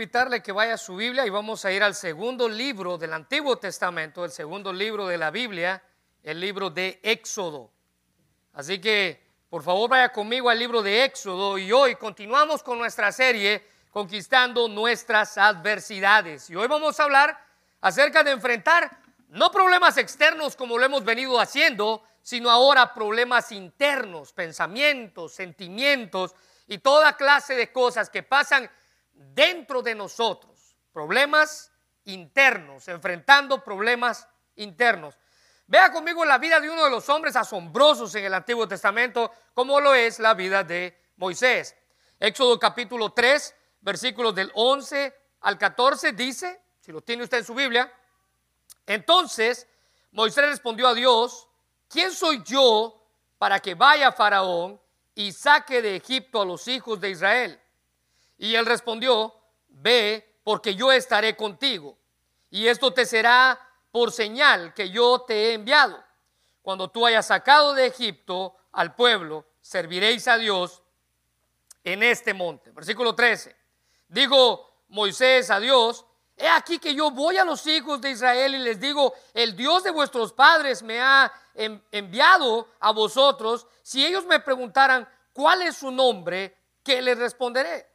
invitarle que vaya a su Biblia y vamos a ir al segundo libro del Antiguo Testamento, el segundo libro de la Biblia, el libro de Éxodo. Así que, por favor, vaya conmigo al libro de Éxodo y hoy continuamos con nuestra serie Conquistando nuestras adversidades. Y hoy vamos a hablar acerca de enfrentar no problemas externos como lo hemos venido haciendo, sino ahora problemas internos, pensamientos, sentimientos y toda clase de cosas que pasan dentro de nosotros, problemas internos, enfrentando problemas internos. Vea conmigo la vida de uno de los hombres asombrosos en el Antiguo Testamento, como lo es la vida de Moisés. Éxodo capítulo 3, versículos del 11 al 14 dice, si lo tiene usted en su Biblia, entonces Moisés respondió a Dios, ¿quién soy yo para que vaya Faraón y saque de Egipto a los hijos de Israel? Y él respondió, ve, porque yo estaré contigo. Y esto te será por señal que yo te he enviado. Cuando tú hayas sacado de Egipto al pueblo, serviréis a Dios en este monte. Versículo 13. Digo Moisés a Dios, he aquí que yo voy a los hijos de Israel y les digo, el Dios de vuestros padres me ha enviado a vosotros. Si ellos me preguntaran cuál es su nombre, ¿qué les responderé?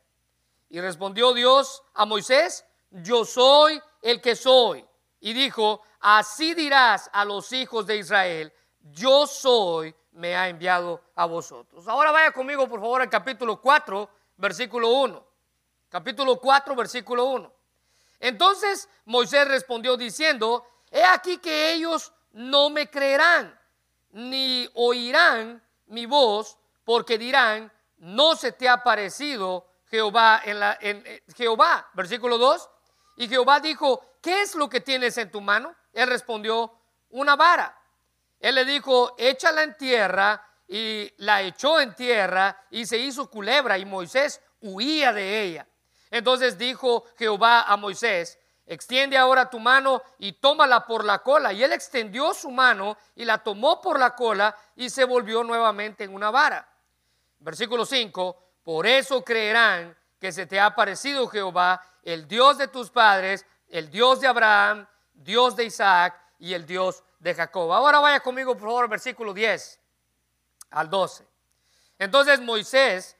Y respondió Dios a Moisés, yo soy el que soy. Y dijo, así dirás a los hijos de Israel, yo soy, me ha enviado a vosotros. Ahora vaya conmigo, por favor, al capítulo 4, versículo 1. Capítulo 4, versículo 1. Entonces Moisés respondió diciendo, he aquí que ellos no me creerán, ni oirán mi voz, porque dirán, no se te ha parecido Jehová en, la, en, eh, Jehová, versículo 2. Y Jehová dijo, ¿qué es lo que tienes en tu mano? Él respondió, una vara. Él le dijo, échala en tierra y la echó en tierra y se hizo culebra y Moisés huía de ella. Entonces dijo Jehová a Moisés, extiende ahora tu mano y tómala por la cola. Y él extendió su mano y la tomó por la cola y se volvió nuevamente en una vara. Versículo 5, por eso creerán que se te ha parecido Jehová, el Dios de tus padres, el Dios de Abraham, Dios de Isaac y el Dios de Jacob. Ahora vaya conmigo, por favor, versículo 10 al 12. Entonces Moisés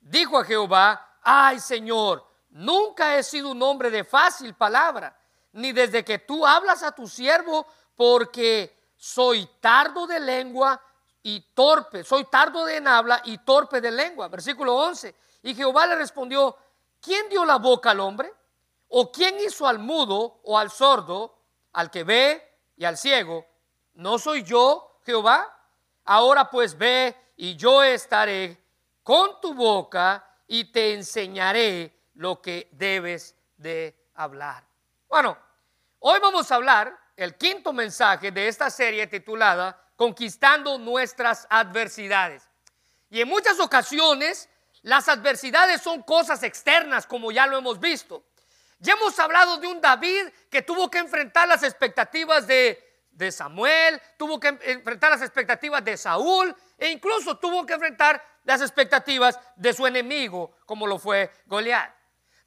dijo a Jehová, ay Señor, nunca he sido un hombre de fácil palabra, ni desde que tú hablas a tu siervo, porque soy tardo de lengua y torpe, soy tardo en habla y torpe de lengua. Versículo 11. Y Jehová le respondió, ¿quién dio la boca al hombre? ¿O quién hizo al mudo o al sordo, al que ve y al ciego? ¿No soy yo, Jehová? Ahora pues ve y yo estaré con tu boca y te enseñaré lo que debes de hablar. Bueno, hoy vamos a hablar el quinto mensaje de esta serie titulada conquistando nuestras adversidades. Y en muchas ocasiones las adversidades son cosas externas, como ya lo hemos visto. Ya hemos hablado de un David que tuvo que enfrentar las expectativas de, de Samuel, tuvo que enfrentar las expectativas de Saúl e incluso tuvo que enfrentar las expectativas de su enemigo, como lo fue Goliat.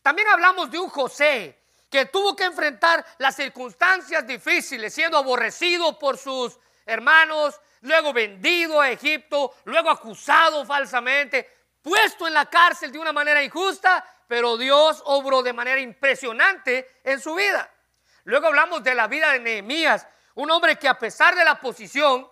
También hablamos de un José que tuvo que enfrentar las circunstancias difíciles, siendo aborrecido por sus hermanos, luego vendido a Egipto, luego acusado falsamente, puesto en la cárcel de una manera injusta, pero Dios obró de manera impresionante en su vida. Luego hablamos de la vida de Nehemías, un hombre que a pesar de la posición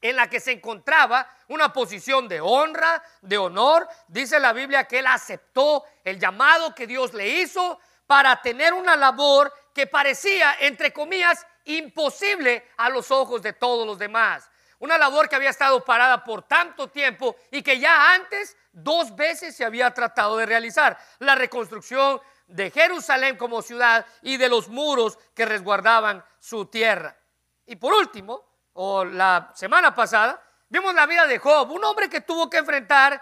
en la que se encontraba, una posición de honra, de honor, dice la Biblia que él aceptó el llamado que Dios le hizo para tener una labor que parecía, entre comillas, imposible a los ojos de todos los demás. Una labor que había estado parada por tanto tiempo y que ya antes dos veces se había tratado de realizar. La reconstrucción de Jerusalén como ciudad y de los muros que resguardaban su tierra. Y por último, o la semana pasada, vimos la vida de Job, un hombre que tuvo que enfrentar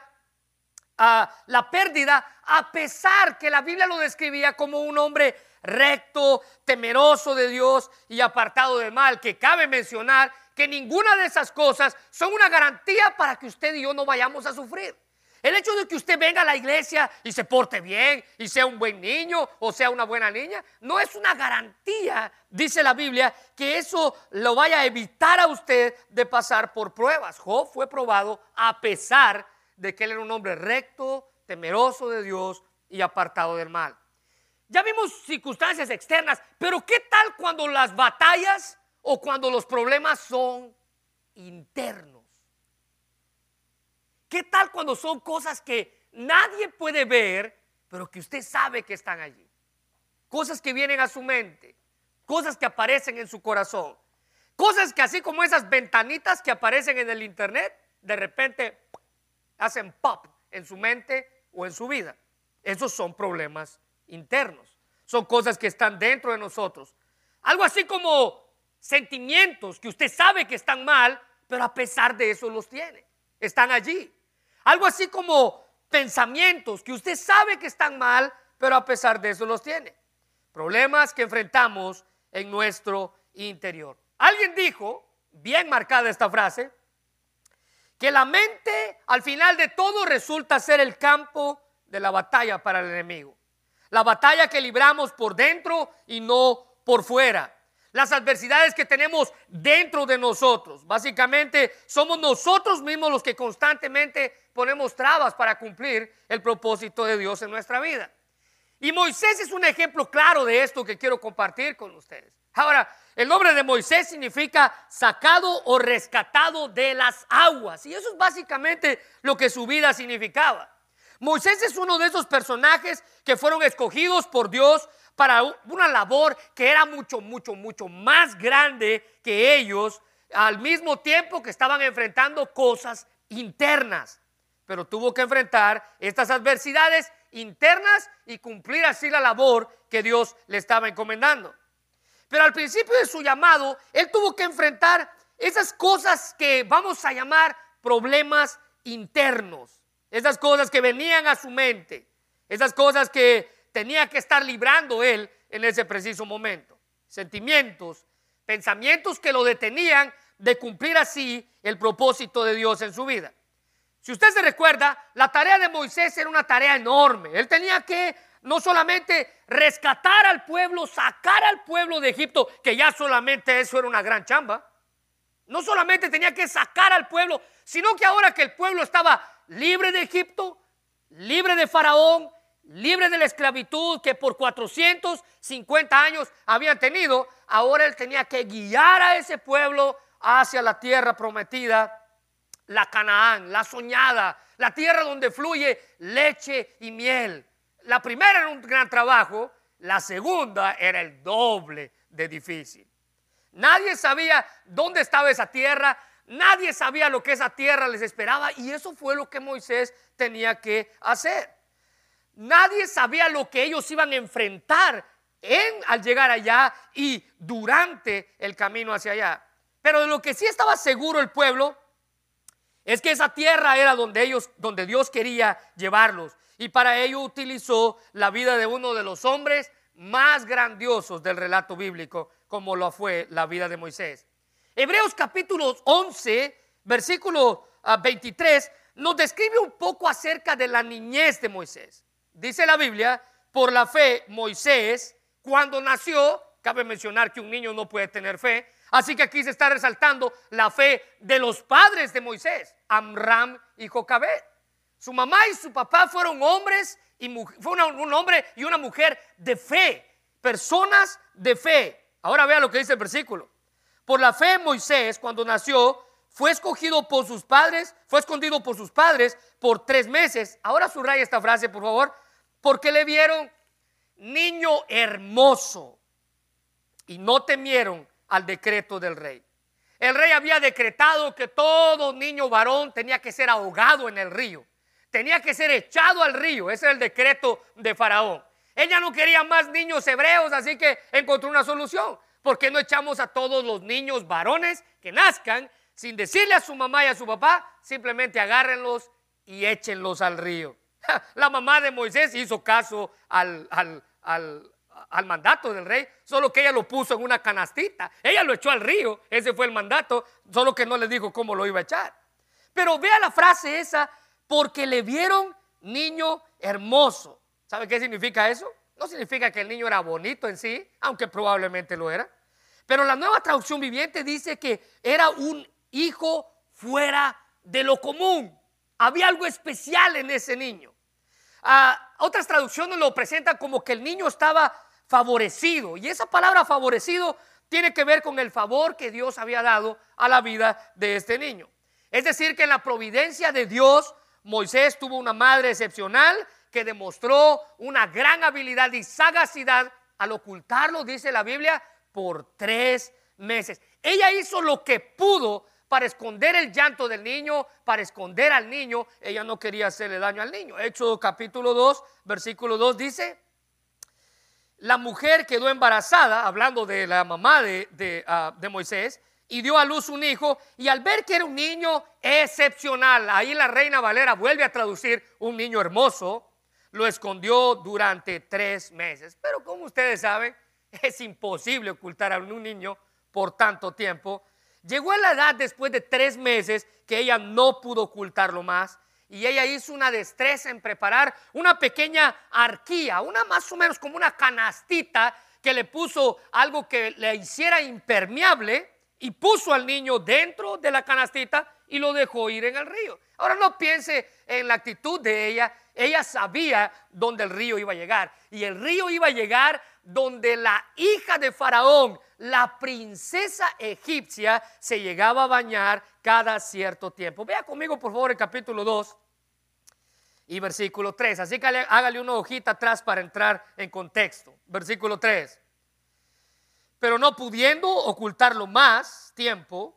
a la pérdida a pesar que la Biblia lo describía como un hombre recto, temeroso de Dios y apartado del mal, que cabe mencionar que ninguna de esas cosas son una garantía para que usted y yo no vayamos a sufrir. El hecho de que usted venga a la iglesia y se porte bien y sea un buen niño o sea una buena niña, no es una garantía, dice la Biblia, que eso lo vaya a evitar a usted de pasar por pruebas. Job fue probado a pesar de que él era un hombre recto, temeroso de Dios y apartado del mal. Ya vimos circunstancias externas, pero ¿qué tal cuando las batallas o cuando los problemas son internos? ¿Qué tal cuando son cosas que nadie puede ver, pero que usted sabe que están allí? Cosas que vienen a su mente, cosas que aparecen en su corazón, cosas que así como esas ventanitas que aparecen en el internet, de repente hacen pop en su mente o en su vida. Esos son problemas internos. Son cosas que están dentro de nosotros. Algo así como sentimientos que usted sabe que están mal, pero a pesar de eso los tiene. Están allí. Algo así como pensamientos que usted sabe que están mal, pero a pesar de eso los tiene. Problemas que enfrentamos en nuestro interior. Alguien dijo, bien marcada esta frase, que la mente al final de todo resulta ser el campo de la batalla para el enemigo. La batalla que libramos por dentro y no por fuera las adversidades que tenemos dentro de nosotros. Básicamente somos nosotros mismos los que constantemente ponemos trabas para cumplir el propósito de Dios en nuestra vida. Y Moisés es un ejemplo claro de esto que quiero compartir con ustedes. Ahora, el nombre de Moisés significa sacado o rescatado de las aguas. Y eso es básicamente lo que su vida significaba. Moisés es uno de esos personajes que fueron escogidos por Dios para una labor que era mucho, mucho, mucho más grande que ellos, al mismo tiempo que estaban enfrentando cosas internas. Pero tuvo que enfrentar estas adversidades internas y cumplir así la labor que Dios le estaba encomendando. Pero al principio de su llamado, él tuvo que enfrentar esas cosas que vamos a llamar problemas internos, esas cosas que venían a su mente, esas cosas que tenía que estar librando él en ese preciso momento. Sentimientos, pensamientos que lo detenían de cumplir así el propósito de Dios en su vida. Si usted se recuerda, la tarea de Moisés era una tarea enorme. Él tenía que no solamente rescatar al pueblo, sacar al pueblo de Egipto, que ya solamente eso era una gran chamba. No solamente tenía que sacar al pueblo, sino que ahora que el pueblo estaba libre de Egipto, libre de Faraón, libre de la esclavitud que por 450 años habían tenido, ahora él tenía que guiar a ese pueblo hacia la tierra prometida, la Canaán, la soñada, la tierra donde fluye leche y miel. La primera era un gran trabajo, la segunda era el doble de difícil. Nadie sabía dónde estaba esa tierra, nadie sabía lo que esa tierra les esperaba y eso fue lo que Moisés tenía que hacer. Nadie sabía lo que ellos iban a enfrentar en, al llegar allá y durante el camino hacia allá. Pero de lo que sí estaba seguro el pueblo es que esa tierra era donde ellos, donde Dios quería llevarlos. Y para ello utilizó la vida de uno de los hombres más grandiosos del relato bíblico, como lo fue la vida de Moisés. Hebreos capítulo 11, versículo 23, ah, nos describe un poco acerca de la niñez de Moisés. Dice la Biblia, por la fe Moisés, cuando nació, cabe mencionar que un niño no puede tener fe, así que aquí se está resaltando la fe de los padres de Moisés, Amram y Jocabed. Su mamá y su papá fueron hombres y fue un hombre y una mujer de fe, personas de fe. Ahora vea lo que dice el versículo. Por la fe Moisés, cuando nació, fue escogido por sus padres, fue escondido por sus padres por tres meses. Ahora subraya esta frase, por favor porque le vieron niño hermoso y no temieron al decreto del rey. El rey había decretado que todo niño varón tenía que ser ahogado en el río, tenía que ser echado al río, ese era el decreto de Faraón. Ella no quería más niños hebreos, así que encontró una solución. ¿Por qué no echamos a todos los niños varones que nazcan sin decirle a su mamá y a su papá? Simplemente agárrenlos y échenlos al río. La mamá de Moisés hizo caso al, al, mandato del rey, solo que ella lo puso en una canastita. Ella lo echó al río, ese fue el mandato, solo que no le dijo cómo lo iba a echar. Pero vea la frase esa, porque le vieron niño hermoso. ¿Sabe qué significa eso? No significa que el niño era bonito en sí, aunque probablemente lo era. Pero la nueva traducción viviente dice que era un hijo fuera de lo común. Había algo especial en ese niño. Ah, otras traducciones lo presentan como que el niño estaba favorecido. Y esa palabra favorecido tiene que ver con el favor que Dios había dado a la vida de este niño. Es decir, que en la providencia de Dios, Moisés tuvo una madre excepcional que demostró una gran habilidad y sagacidad al ocultarlo, dice la Biblia, por tres meses. Ella hizo lo que pudo para esconder el llanto del niño, para esconder al niño. Ella no quería hacerle daño al niño. Hecho capítulo 2, versículo 2 dice, la mujer quedó embarazada, hablando de la mamá de, ah, de, Moisés, y dio a luz un hijo, y al ver que era un niño excepcional, ahí la reina Valera vuelve a traducir un niño hermoso, lo escondió durante tres meses. Pero como ustedes saben, es imposible ocultar a un niño por tanto tiempo. Llegó a la edad después de tres meses que ella no pudo ocultarlo más y ella hizo una destreza en preparar una pequeña arquía, una más o menos como una canastita que le puso algo que le hiciera impermeable y puso al niño dentro de la canastita y lo dejó ir en el río. Ahora no piense en la actitud de ella, ella sabía dónde el río iba a llegar y el río iba a llegar donde la hija de Faraón, la princesa egipcia, se llegaba a bañar cada cierto tiempo. Vea conmigo, por favor, el capítulo 2 y versículo 3. Así que hágale una hojita atrás para entrar en contexto. Versículo 3. Pero no pudiendo ocultarlo más tiempo,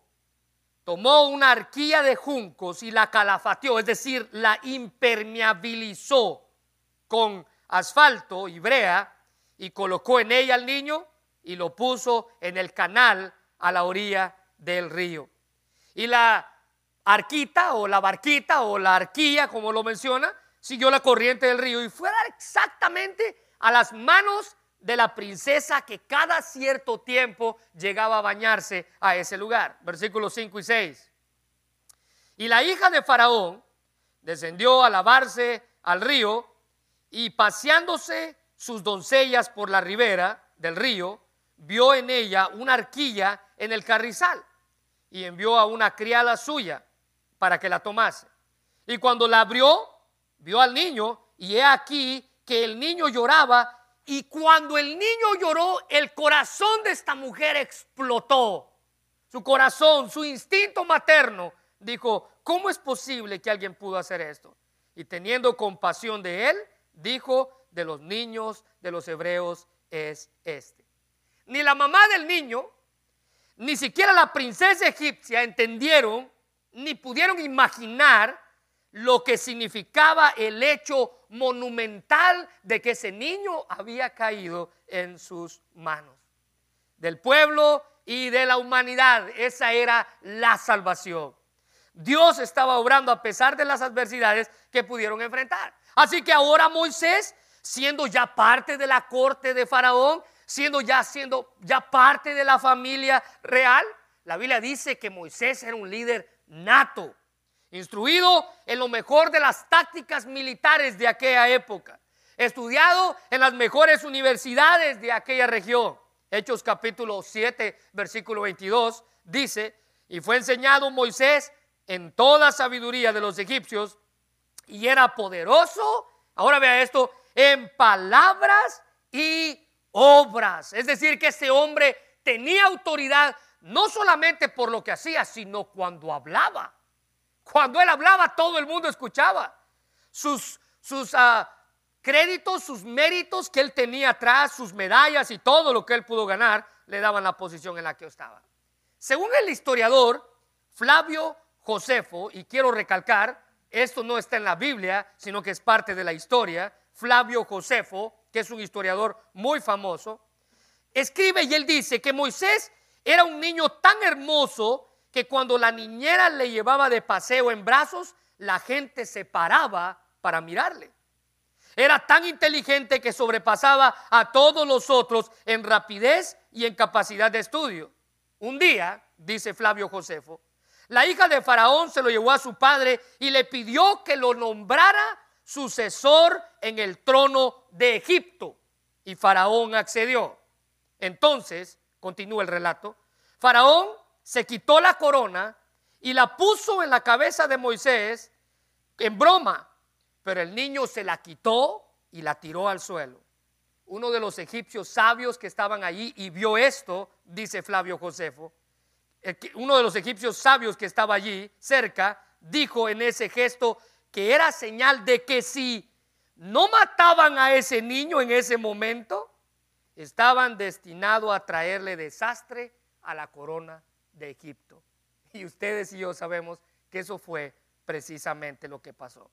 tomó una arquilla de juncos y la calafateó, es decir, la impermeabilizó con asfalto y brea y colocó en ella al niño y lo puso en el canal a la orilla del río. Y la arquita o la barquita o la arquilla, como lo menciona, siguió la corriente del río y fue exactamente a las manos de la princesa que cada cierto tiempo llegaba a bañarse a ese lugar. Versículos 5 y 6. Y la hija de Faraón descendió a lavarse al río y paseándose sus doncellas por la ribera del río, vio en ella una arquilla en el carrizal y envió a una criada suya para que la tomase. Y cuando la abrió, vio al niño y he aquí que el niño lloraba y cuando el niño lloró, el corazón de esta mujer explotó. Su corazón, su instinto materno dijo, ¿cómo es posible que alguien pudo hacer esto? Y teniendo compasión de él, dijo, de los niños de los hebreos es este. Ni la mamá del niño, ni siquiera la princesa egipcia entendieron ni pudieron imaginar lo que significaba el hecho monumental de que ese niño había caído en sus manos. Del pueblo y de la humanidad, esa era la salvación. Dios estaba obrando a pesar de las adversidades que pudieron enfrentar. Así que ahora Moisés siendo ya parte de la corte de Faraón, siendo ya siendo ya parte de la familia real. La Biblia dice que Moisés era un líder nato, instruido en lo mejor de las tácticas militares de aquella época, estudiado en las mejores universidades de aquella región. Hechos capítulo 7, versículo 22 dice, y fue enseñado Moisés en toda sabiduría de los egipcios y era poderoso. Ahora vea esto, en palabras y obras. Es decir, que ese hombre tenía autoridad no solamente por lo que hacía, sino cuando hablaba. Cuando él hablaba, todo el mundo escuchaba. Sus, sus ah, créditos, sus méritos que él tenía atrás, sus medallas y todo lo que él pudo ganar, le daban la posición en la que estaba. Según el historiador Flavio Josefo, y quiero recalcar, esto no está en la Biblia, sino que es parte de la historia, Flavio Josefo, que es un historiador muy famoso, escribe y él dice que Moisés era un niño tan hermoso que cuando la niñera le llevaba de paseo en brazos, la gente se paraba para mirarle. Era tan inteligente que sobrepasaba a todos los otros en rapidez y en capacidad de estudio. Un día, dice Flavio Josefo, la hija de Faraón se lo llevó a su padre y le pidió que lo nombrara sucesor en el trono de Egipto. Y Faraón accedió. Entonces, continúa el relato, Faraón se quitó la corona y la puso en la cabeza de Moisés en broma, pero el niño se la quitó y la tiró al suelo. Uno de los egipcios sabios que estaban allí y vio esto, dice Flavio Josefo, uno de los egipcios sabios que estaba allí cerca, dijo en ese gesto que era señal de que si no mataban a ese niño en ese momento, estaban destinados a traerle desastre a la corona de Egipto. Y ustedes y yo sabemos que eso fue precisamente lo que pasó.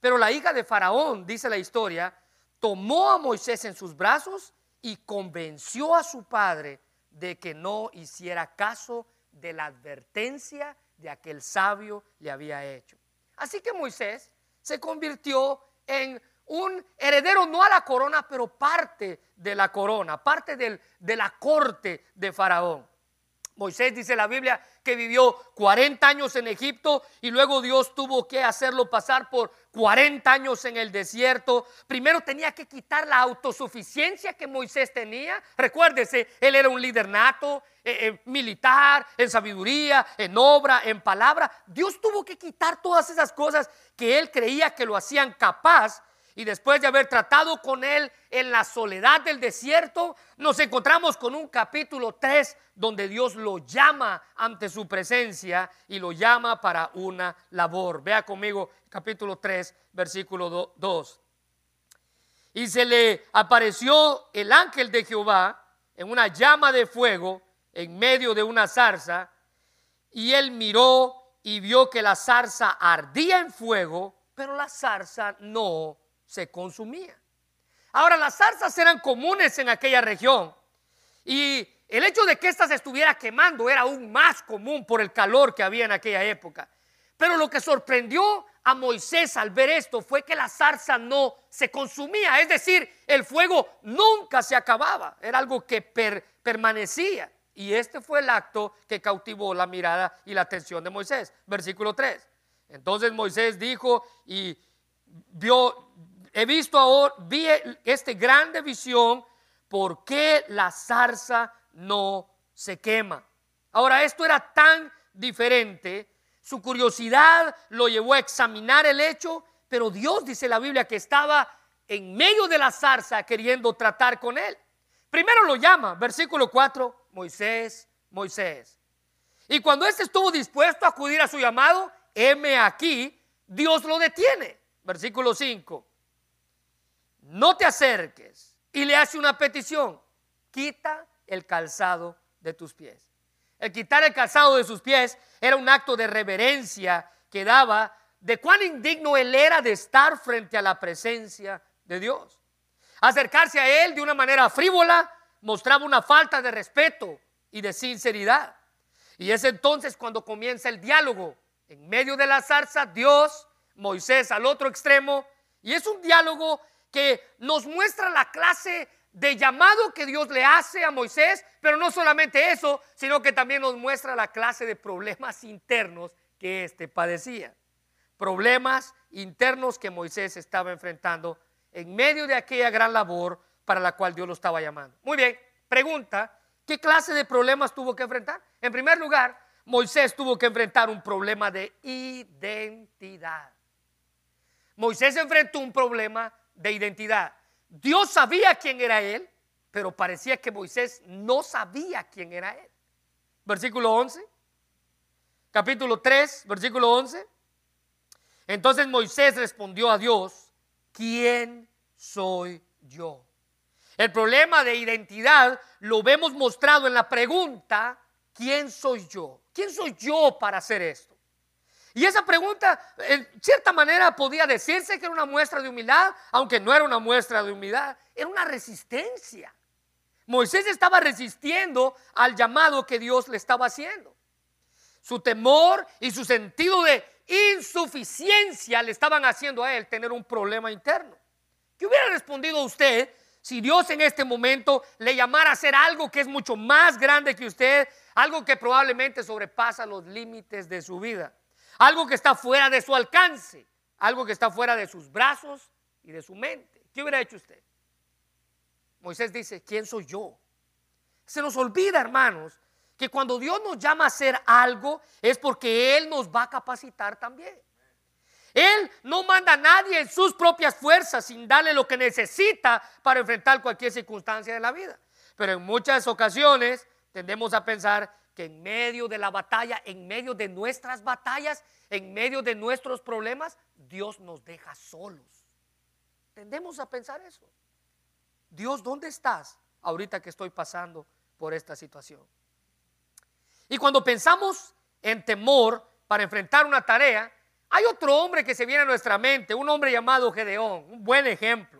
Pero la hija de Faraón, dice la historia, tomó a Moisés en sus brazos y convenció a su padre de que no hiciera caso de la advertencia de aquel sabio le había hecho. Así que Moisés se convirtió en un heredero no a la corona, pero parte de la corona, parte de la corte de Faraón. Moisés dice la Biblia que vivió 40 años en Egipto y luego Dios tuvo que hacerlo pasar por 40 años en el desierto. Primero tenía que quitar la autosuficiencia que Moisés tenía. Recuérdese, él era un líder nato, eh, eh, militar, en sabiduría, en obra, en palabra. Dios tuvo que quitar todas esas cosas que él creía que lo hacían capaz y después de haber tratado con él en la soledad del desierto, nos encontramos con un capítulo 3 donde Dios lo llama ante su presencia y lo llama para una labor. Vea conmigo capítulo 3, versículo 2. Y se le apareció el ángel de Jehová en una llama de fuego en medio de una zarza, y él miró y vio que la zarza ardía en fuego, pero la zarza no se consumía. Ahora, las zarzas eran comunes en aquella región y el hecho de que ésta se estuviera quemando era aún más común por el calor que había en aquella época. Pero lo que sorprendió a Moisés al ver esto fue que la zarza no se consumía, es decir, el fuego nunca se acababa, era algo que permanecía. Y este fue el acto que cautivó la mirada y la atención de Moisés. Versículo 3. Entonces Moisés dijo y vio, he visto ahora, vi esta grande visión, ¿por qué la zarza no se quema? Ahora, esto era tan diferente, su curiosidad lo llevó a examinar el hecho, pero Dios dice la Biblia que estaba en medio de la zarza queriendo tratar con él. Primero lo llama, versículo 4, Moisés, Moisés. Y cuando éste estuvo dispuesto a acudir a su llamado, heme aquí, Dios lo detiene. Versículo 5 no te acerques y le hace una petición, quita el calzado de tus pies. El quitar el calzado de sus pies era un acto de reverencia que daba de cuán indigno él era de estar frente a la presencia de Dios. Acercarse a él de una manera frívola mostraba una falta de respeto y de sinceridad. Y es entonces cuando comienza el diálogo. En medio de la zarza, Dios, Moisés al otro extremo, y es un diálogo que nos muestra la clase de llamado que Dios le hace a Moisés, pero no solamente eso, sino que también nos muestra la clase de problemas internos que éste padecía. Problemas internos que Moisés estaba enfrentando en medio de aquella gran labor para la cual Dios lo estaba llamando. Muy bien, pregunta, ¿qué clase de problemas tuvo que enfrentar? En primer lugar, Moisés tuvo que enfrentar un problema de identidad. Moisés enfrentó un problema de identidad. Dios sabía quién era él, pero parecía que Moisés no sabía quién era él. Versículo 11, capítulo 3, versículo 11. Entonces Moisés respondió a Dios, ¿quién soy yo? El problema de identidad lo vemos mostrado en la pregunta, ¿quién soy yo? ¿Quién soy yo para hacer esto? Y esa pregunta, en cierta manera, podía decirse que era una muestra de humildad, aunque no era una muestra de humildad, era una resistencia. Moisés estaba resistiendo al llamado que Dios le estaba haciendo. Su temor y su sentido de insuficiencia le estaban haciendo a él tener un problema interno. ¿Qué hubiera respondido usted si Dios en este momento le llamara a hacer algo que es mucho más grande que usted, algo que probablemente sobrepasa los límites de su vida, algo que está fuera de su alcance, algo que está fuera de sus brazos y de su mente. ¿Qué hubiera hecho usted? Moisés dice, ¿quién soy yo? Se nos olvida, hermanos, que cuando Dios nos llama a hacer algo es porque Él nos va a capacitar también. Él no manda a nadie en sus propias fuerzas sin darle lo que necesita para enfrentar cualquier circunstancia de la vida. Pero en muchas ocasiones tendemos a pensar que en medio de la batalla, en medio de nuestras batallas, en medio de nuestros problemas, Dios nos deja solos. Tendemos a pensar eso. Dios, ¿dónde estás ahorita que estoy pasando por esta situación? Y cuando pensamos en temor para enfrentar una tarea, hay otro hombre que se viene a nuestra mente, un hombre llamado Gedeón, un buen ejemplo.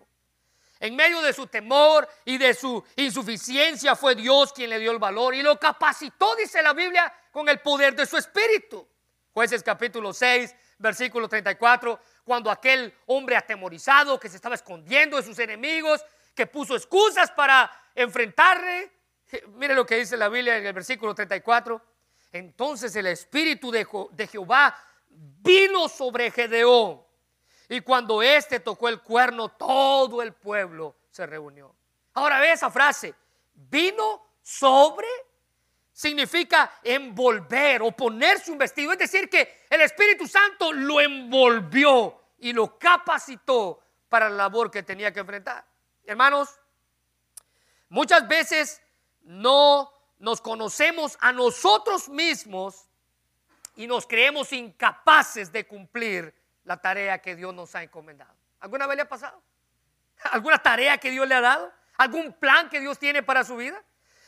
En medio de su temor y de su insuficiencia fue Dios quien le dio el valor y lo capacitó, dice la Biblia, con el poder de su espíritu. Jueces capítulo 6, versículo 34, cuando aquel hombre atemorizado que se estaba escondiendo de sus enemigos, que puso excusas para enfrentarle, mire lo que dice la Biblia en el versículo 34, entonces el espíritu de, de Jehová vino sobre Gedeón. Y cuando éste tocó el cuerno, todo el pueblo se reunió. Ahora ve esa frase, vino sobre, significa envolver o ponerse un vestido. Es decir, que el Espíritu Santo lo envolvió y lo capacitó para la labor que tenía que enfrentar. Hermanos, muchas veces no nos conocemos a nosotros mismos y nos creemos incapaces de cumplir la tarea que Dios nos ha encomendado. ¿Alguna vez le ha pasado? ¿Alguna tarea que Dios le ha dado? ¿Algún plan que Dios tiene para su vida?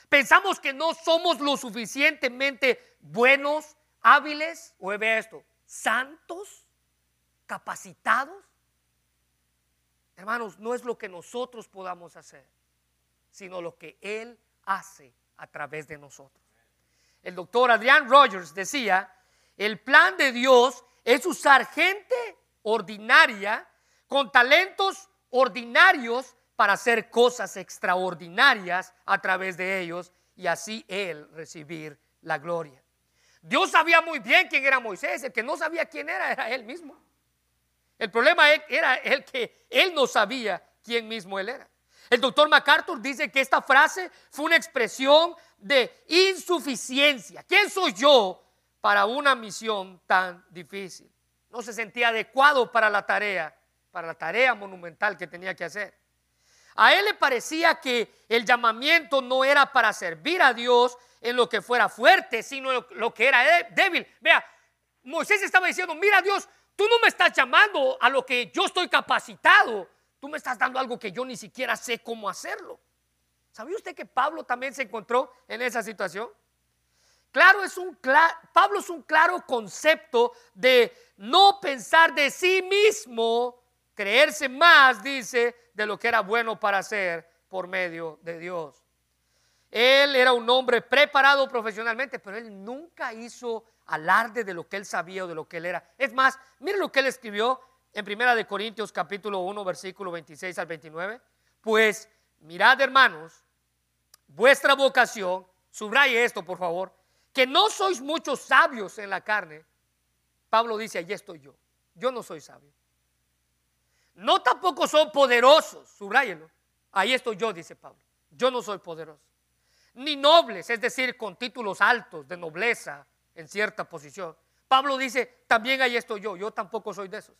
Pensamos que no somos lo suficientemente buenos, hábiles, o ve esto, santos, capacitados. Hermanos, no es lo que nosotros podamos hacer, sino lo que Él hace a través de nosotros. El doctor Adrian Rogers decía el plan de Dios es usar gente ordinaria con talentos ordinarios para hacer cosas extraordinarias a través de ellos y así Él recibir la gloria. Dios sabía muy bien quién era Moisés, el que no sabía quién era era Él mismo. El problema era el que Él no sabía quién mismo Él era. El doctor MacArthur dice que esta frase fue una expresión de insuficiencia. ¿Quién soy yo para una misión tan difícil. No se sentía adecuado para la tarea, para la tarea monumental que tenía que hacer. A él le parecía que el llamamiento no era para servir a Dios en lo que fuera fuerte, sino lo, que era débil. Vea, Moisés estaba diciendo, mira Dios, tú no me estás llamando a lo que yo estoy capacitado, tú me estás dando algo que yo ni siquiera sé cómo hacerlo. ¿Sabía usted que Pablo también se encontró en esa situación? Claro, es un Pablo es un claro concepto de no pensar de sí mismo, creerse más, dice, de lo que era bueno para hacer por medio de Dios. Él era un hombre preparado profesionalmente, pero él nunca hizo alarde de lo que él sabía o de lo que él era. Es más, mire lo que él escribió en Primera de Corintios capítulo 1, versículo 26 al 29. Pues mirad, hermanos, vuestra vocación, subraye esto, por favor, que no sois muchos sabios en la carne, Pablo dice, allí estoy yo. Yo no soy sabio. No tampoco son poderosos, subrayenlo. Ahí estoy yo, dice Pablo. Yo no soy poderoso. Ni nobles, es decir, con títulos altos de nobleza en cierta posición. Pablo dice, también ahí estoy yo. Yo tampoco soy de esos.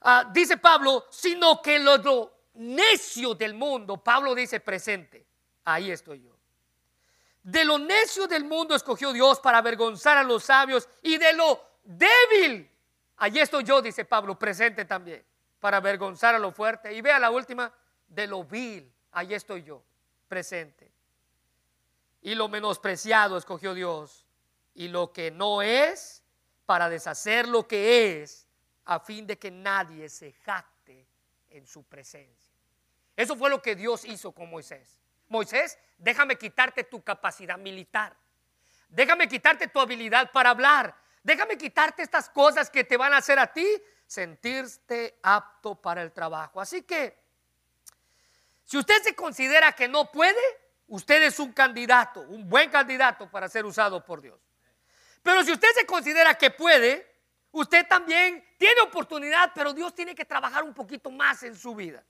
Ah, dice Pablo, sino que lo, lo necio del mundo, Pablo dice presente. Ahí estoy yo. De lo necio del mundo escogió Dios para avergonzar a los sabios y de lo débil. Allí estoy yo, dice Pablo, presente también, para avergonzar a lo fuerte. Y vea la última, de lo vil. Allí estoy yo, presente. Y lo menospreciado escogió Dios. Y lo que no es, para deshacer lo que es, a fin de que nadie se jacte en su presencia. Eso fue lo que Dios hizo con Moisés. Moisés, déjame quitarte tu capacidad militar. Déjame quitarte tu habilidad para hablar. Déjame quitarte estas cosas que te van a hacer a ti sentirte apto para el trabajo. Así que, si usted se considera que no puede, usted es un candidato, un buen candidato para ser usado por Dios. Pero si usted se considera que puede, usted también tiene oportunidad, pero Dios tiene que trabajar un poquito más en su vida.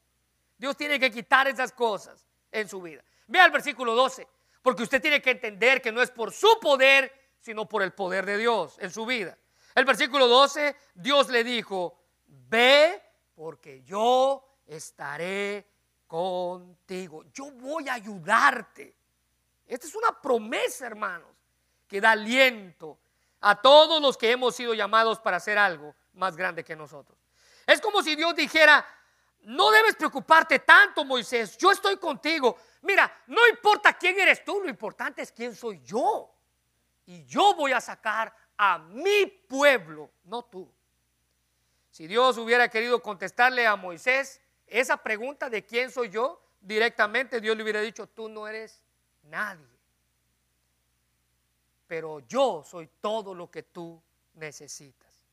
Dios tiene que quitar esas cosas en su vida. Vea el versículo 12, porque usted tiene que entender que no es por su poder, sino por el poder de Dios en su vida. El versículo 12, Dios le dijo, ve porque yo estaré contigo. Yo voy a ayudarte. Esta es una promesa, hermanos, que da aliento a todos los que hemos sido llamados para hacer algo más grande que nosotros. Es como si Dios dijera, no debes preocuparte tanto, Moisés, yo estoy contigo. Mira, no importa quién eres tú, lo importante es quién soy yo. Y yo voy a sacar a mi pueblo, no tú. Si Dios hubiera querido contestarle a Moisés esa pregunta de quién soy yo, directamente Dios le hubiera dicho, tú no eres nadie. Pero yo soy todo lo que tú necesitas.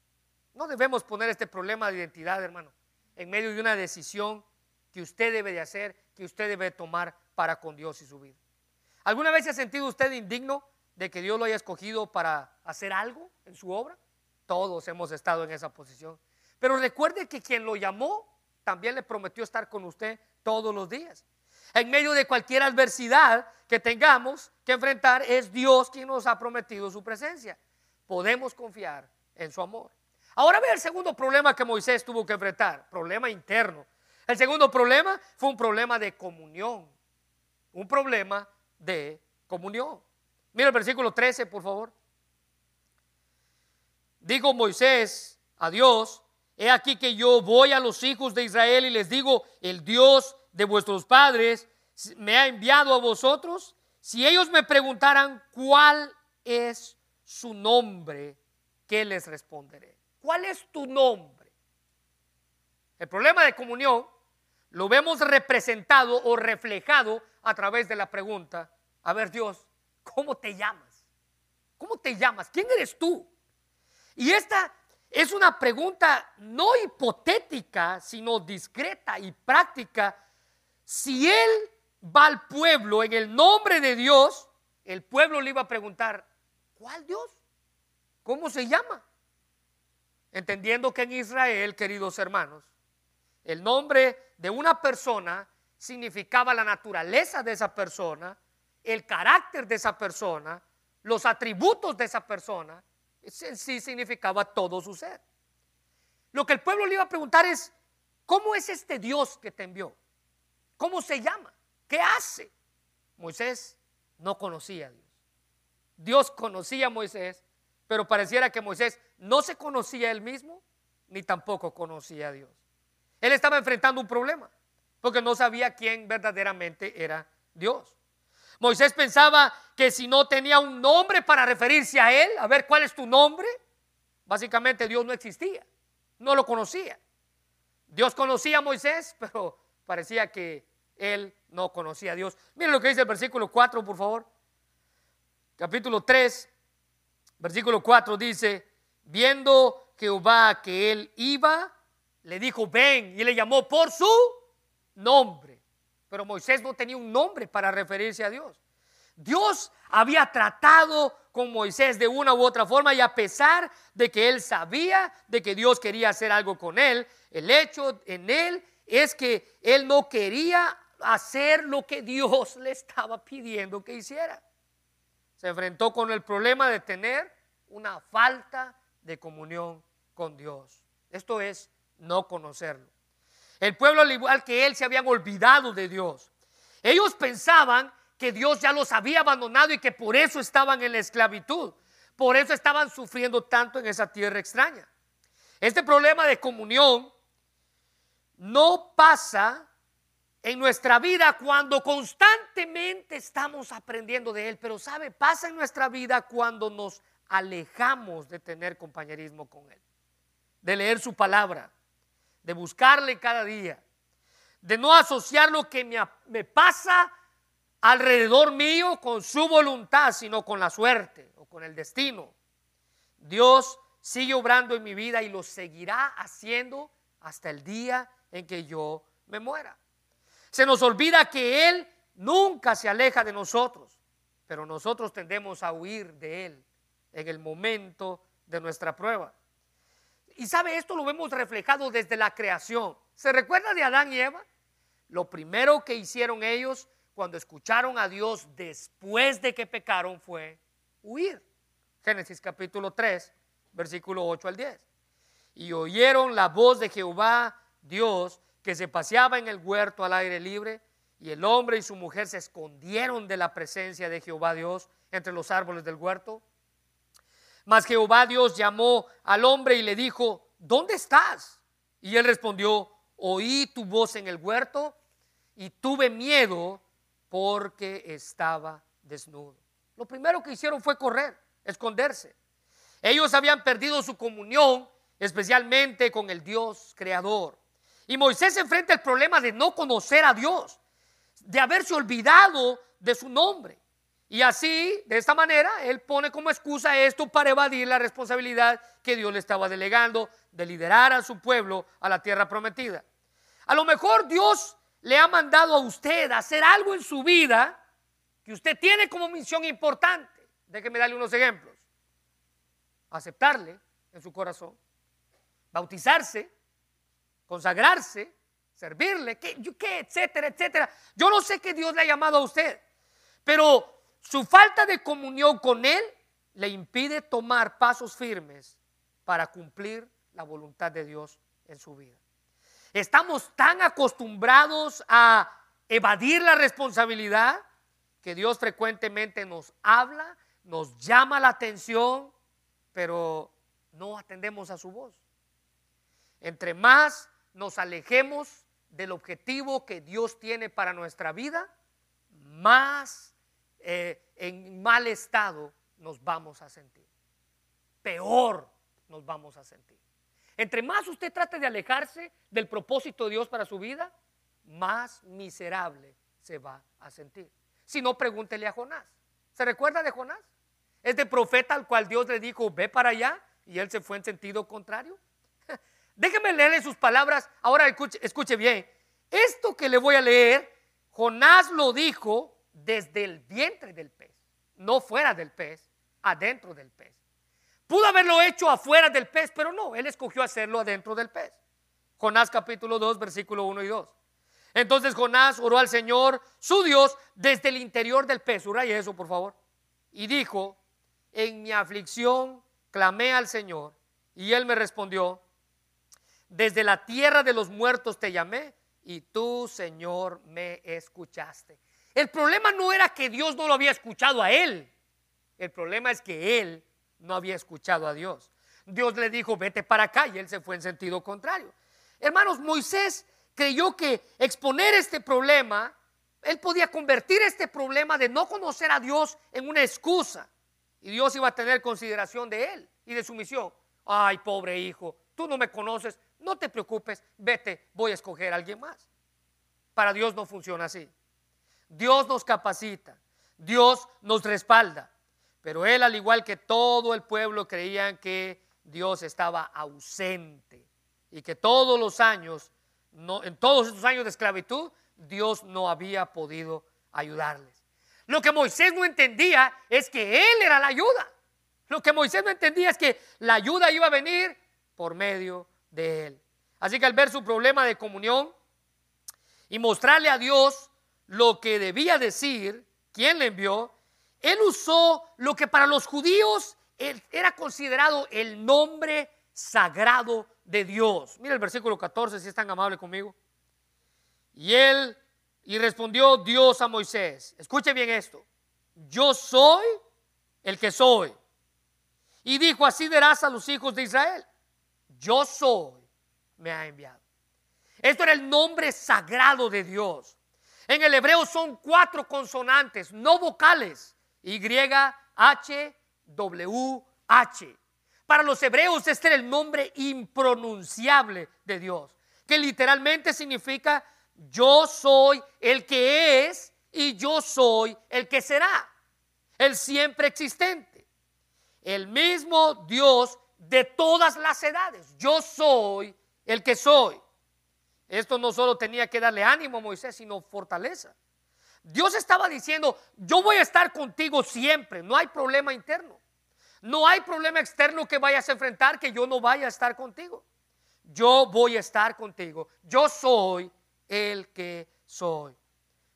No debemos poner este problema de identidad, hermano, en medio de una decisión que usted debe de hacer, que usted debe tomar para con Dios y su vida. ¿Alguna vez se ha sentido usted indigno de que Dios lo haya escogido para hacer algo en su obra? Todos hemos estado en esa posición. Pero recuerde que quien lo llamó también le prometió estar con usted todos los días. En medio de cualquier adversidad que tengamos que enfrentar, es Dios quien nos ha prometido su presencia. Podemos confiar en su amor. Ahora ve el segundo problema que Moisés tuvo que enfrentar, problema interno. El segundo problema fue un problema de comunión, un problema de comunión. Mira el versículo 13, por favor. Digo Moisés a Dios, he aquí que yo voy a los hijos de Israel y les digo, el Dios de vuestros padres me ha enviado a vosotros. Si ellos me preguntaran cuál es su nombre, ¿qué les responderé? ¿Cuál es tu nombre? El problema de comunión lo vemos representado o reflejado a través de la pregunta, a ver Dios, ¿cómo te llamas? ¿Cómo te llamas? ¿Quién eres tú? Y esta es una pregunta no hipotética, sino discreta y práctica. Si él va al pueblo en el nombre de Dios, el pueblo le iba a preguntar, ¿cuál Dios? ¿Cómo se llama? Entendiendo que en Israel, queridos hermanos, el nombre de una persona significaba la naturaleza de esa persona, el carácter de esa persona, los atributos de esa persona, en sí significaba todo su ser. Lo que el pueblo le iba a preguntar es, ¿cómo es este Dios que te envió? ¿Cómo se llama? ¿Qué hace? Moisés no conocía a Dios. Dios conocía a Moisés, pero pareciera que Moisés no se conocía a él mismo, ni tampoco conocía a Dios. Él estaba enfrentando un problema, porque no sabía quién verdaderamente era Dios. Moisés pensaba que si no tenía un nombre para referirse a él, a ver cuál es tu nombre, básicamente Dios no existía, no lo conocía. Dios conocía a Moisés, pero parecía que él no conocía a Dios. Miren lo que dice el versículo 4, por favor. Capítulo 3, versículo 4 dice, viendo Jehová que él iba, le dijo, ven, y le llamó por su nombre. Pero Moisés no tenía un nombre para referirse a Dios. Dios había tratado con Moisés de una u otra forma y a pesar de que él sabía de que Dios quería hacer algo con él, el hecho en él es que él no quería hacer lo que Dios le estaba pidiendo que hiciera. Se enfrentó con el problema de tener una falta de comunión con Dios. Esto es no conocerlo. El pueblo, al igual que él, se habían olvidado de Dios. Ellos pensaban que Dios ya los había abandonado y que por eso estaban en la esclavitud. Por eso estaban sufriendo tanto en esa tierra extraña. Este problema de comunión no pasa en nuestra vida cuando constantemente estamos aprendiendo de Él, pero sabe, pasa en nuestra vida cuando nos alejamos de tener compañerismo con Él, de leer su palabra, de buscarle cada día, de no asociar lo que me, pasa alrededor mío con su voluntad, sino con la suerte o con el destino. Dios sigue obrando en mi vida y lo seguirá haciendo hasta el día en que yo me muera. Se nos olvida que Él nunca se aleja de nosotros, pero nosotros tendemos a huir de Él en el momento de nuestra prueba. Y sabe, esto lo vemos reflejado desde la creación. ¿Se recuerda de Adán y Eva? Lo primero que hicieron ellos cuando escucharon a Dios después de que pecaron fue huir. Génesis capítulo 3, versículo 8 al 10. Y oyeron la voz de Jehová Dios que se paseaba en el huerto al aire libre, y el hombre y su mujer se escondieron de la presencia de Jehová Dios entre los árboles del huerto. Mas Jehová Dios llamó al hombre y le dijo, ¿dónde estás? Y él respondió, oí tu voz en el huerto y tuve miedo porque estaba desnudo. Lo primero que hicieron fue correr, esconderse. Ellos habían perdido su comunión, especialmente con el Dios creador. Y Moisés enfrenta el problema de no conocer a Dios, de haberse olvidado de su nombre. Y así, de esta manera, él pone como excusa esto para evadir la responsabilidad que Dios le estaba delegando de liderar a su pueblo a la tierra prometida. A lo mejor Dios le ha mandado a usted a hacer algo en su vida que usted tiene como misión importante. Déjeme darle unos ejemplos. Aceptarle en su corazón, bautizarse, consagrarse, servirle, ¿qué, qué, etcétera, etcétera. Yo no sé qué Dios le ha llamado a usted, pero su falta de comunión con Él le impide tomar pasos firmes para cumplir la voluntad de Dios en su vida. Estamos tan acostumbrados a evadir la responsabilidad que Dios frecuentemente nos habla, nos llama la atención, pero no atendemos a su voz. Entre más nos alejemos del objetivo que Dios tiene para nuestra vida, más eh, en mal estado nos vamos a sentir. Peor nos vamos a sentir. Entre más usted trate de alejarse del propósito de Dios para su vida, más miserable se va a sentir. Si no, pregúntele a Jonás. ¿Se recuerda de Jonás? Es de profeta al cual Dios le dijo, ve para allá, y él se fue en sentido contrario. Déjeme leerle sus palabras. Ahora escuche, escuche bien. Esto que le voy a leer, Jonás lo dijo desde el vientre del pez, no fuera del pez, adentro del pez. Pudo haberlo hecho afuera del pez, pero no, él escogió hacerlo adentro del pez. Jonás capítulo 2, versículo 1 y 2. Entonces Jonás oró al Señor, su Dios, desde el interior del pez. Subraya eso, por favor. Y dijo, en mi aflicción clamé al Señor, y él me respondió, desde la tierra de los muertos te llamé, y tú, Señor, me escuchaste. El problema no era que Dios no lo había escuchado a él. El problema es que él no había escuchado a Dios. Dios le dijo, vete para acá y él se fue en sentido contrario. Hermanos, Moisés creyó que exponer este problema, él podía convertir este problema de no conocer a Dios en una excusa. Y Dios iba a tener consideración de él y de su misión. Ay, pobre hijo, tú no me conoces, no te preocupes, vete, voy a escoger a alguien más. Para Dios no funciona así. Dios nos capacita, Dios nos respalda. Pero él, al igual que todo el pueblo, creían que Dios estaba ausente y que todos los años, en todos estos años de esclavitud, Dios no había podido ayudarles. Lo que Moisés no entendía es que Él era la ayuda. Lo que Moisés no entendía es que la ayuda iba a venir por medio de Él. Así que al ver su problema de comunión y mostrarle a Dios lo que debía decir, quién le envió, él usó lo que para los judíos era considerado el nombre sagrado de Dios. Mira el versículo 14, si es tan amable conmigo. Y él, y respondió Dios a Moisés, escuche bien esto, yo soy el que soy. Y dijo, así verás a los hijos de Israel, yo soy, me ha enviado. Esto era el nombre sagrado de Dios. En el hebreo son cuatro consonantes, no vocales. Y-H-W-H. Para los hebreos este era el nombre impronunciable de Dios, que literalmente significa yo soy el que es y yo soy el que será, el siempre existente, el mismo Dios de todas las edades. Yo soy el que soy. Esto no solo tenía que darle ánimo a Moisés, sino fortaleza. Dios estaba diciendo, yo voy a estar contigo siempre, no hay problema interno. No hay problema externo que vayas a enfrentar que yo no vaya a estar contigo. Yo voy a estar contigo. Yo soy el que soy.